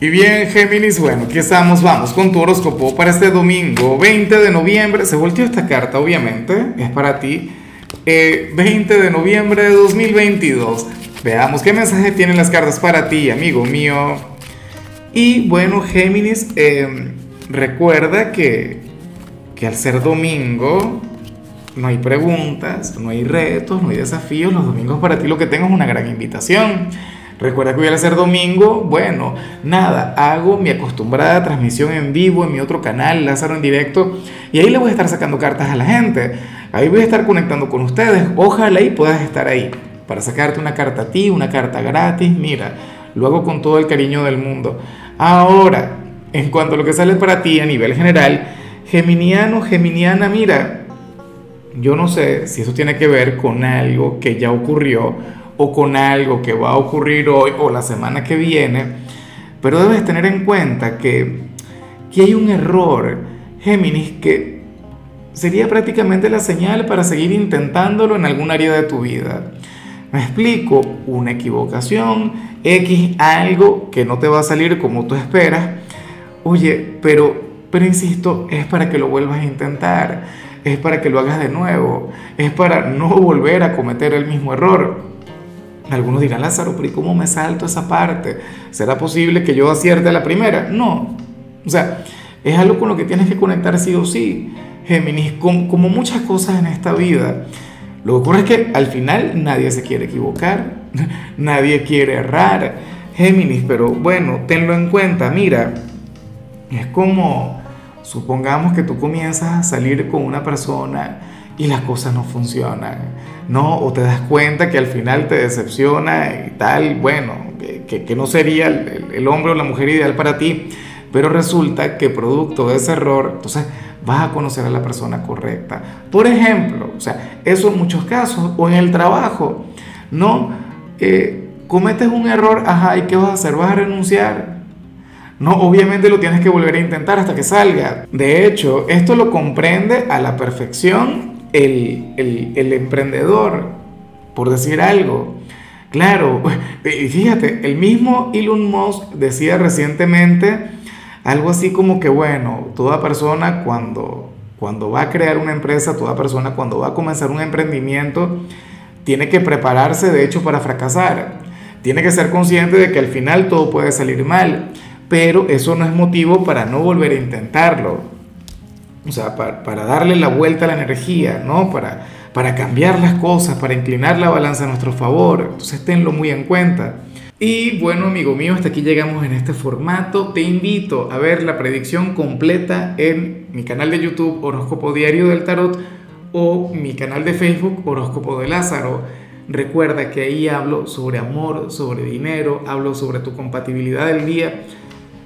Y bien, Géminis, bueno, aquí estamos, vamos con tu horóscopo para este domingo, 20 de noviembre. Se volteó esta carta, obviamente, es para ti. 20 eh, de noviembre de 2022. Veamos qué mensaje tienen las cartas para ti, amigo mío. Y bueno, Géminis, em, recuerda que, que al ser domingo no hay preguntas, no hay retos, no hay desafíos. Los domingos para ti lo que tengo es una gran invitación Recuerda que voy a ser domingo, bueno, nada, hago mi acostumbrada transmisión en vivo en mi otro canal, Lázaro en directo, y ahí le voy a estar sacando cartas a la gente. Ahí voy a estar conectando con ustedes. Ojalá y puedas estar ahí para sacarte una carta a ti, una carta gratis. Mira, lo hago con todo el cariño del mundo. Ahora, en cuanto a lo que sale para ti a nivel general, Geminiano, Geminiana, mira, yo no sé si eso tiene que ver con algo que ya ocurrió o con algo que va a ocurrir hoy o la semana que viene, pero debes tener en cuenta que, que hay un error, Géminis, que sería prácticamente la señal para seguir intentándolo en algún área de tu vida. Me explico, una equivocación, X, algo que no te va a salir como tú esperas. Oye, pero, pero insisto, es para que lo vuelvas a intentar, es para que lo hagas de nuevo, es para no volver a cometer el mismo error. Algunos dirán, Lázaro, pero ¿y cómo me salto esa parte? ¿Será posible que yo acierte la primera? No. O sea, es algo con lo que tienes que conectar sí o sí. Géminis, como, muchas cosas en esta vida, lo que ocurre es que al final nadie se quiere equivocar, nadie quiere errar. Géminis, pero bueno, tenlo en cuenta, mira, es como, supongamos que tú comienzas a salir con una persona y las cosas no funcionan, ¿no? O te das cuenta que al final te decepciona y tal, bueno, que, no sería el, hombre o la mujer ideal para ti, pero resulta que producto de ese error, entonces vas a conocer a la persona correcta. Por ejemplo, o sea, eso en muchos casos, o en el trabajo, ¿no? Cometes un error, ajá, ¿y qué vas a hacer? ¿Vas a renunciar? No, obviamente lo tienes que volver a intentar hasta que salga. De hecho, esto lo comprende a la perfección el, emprendedor, por decir algo. Claro, fíjate, el mismo Elon Musk decía recientemente algo así como que, bueno, toda persona cuando, cuando va a crear una empresa, toda persona cuando va a comenzar un emprendimiento, tiene que prepararse de hecho para fracasar. Tiene que ser consciente de que al final todo puede salir mal, pero eso no es motivo para no volver a intentarlo o sea, para, darle la vuelta a la energía, ¿no? Para, para cambiar las cosas, para inclinar la balanza a nuestro favor. Entonces tenlo muy en cuenta. Y bueno, amigo mío, hasta aquí llegamos en este formato. Te invito a ver la predicción completa en mi canal de YouTube Horóscopo Diario del Tarot o mi canal de Facebook Horóscopo de Lázaro. Recuerda que ahí hablo sobre amor, sobre dinero, hablo sobre tu compatibilidad del día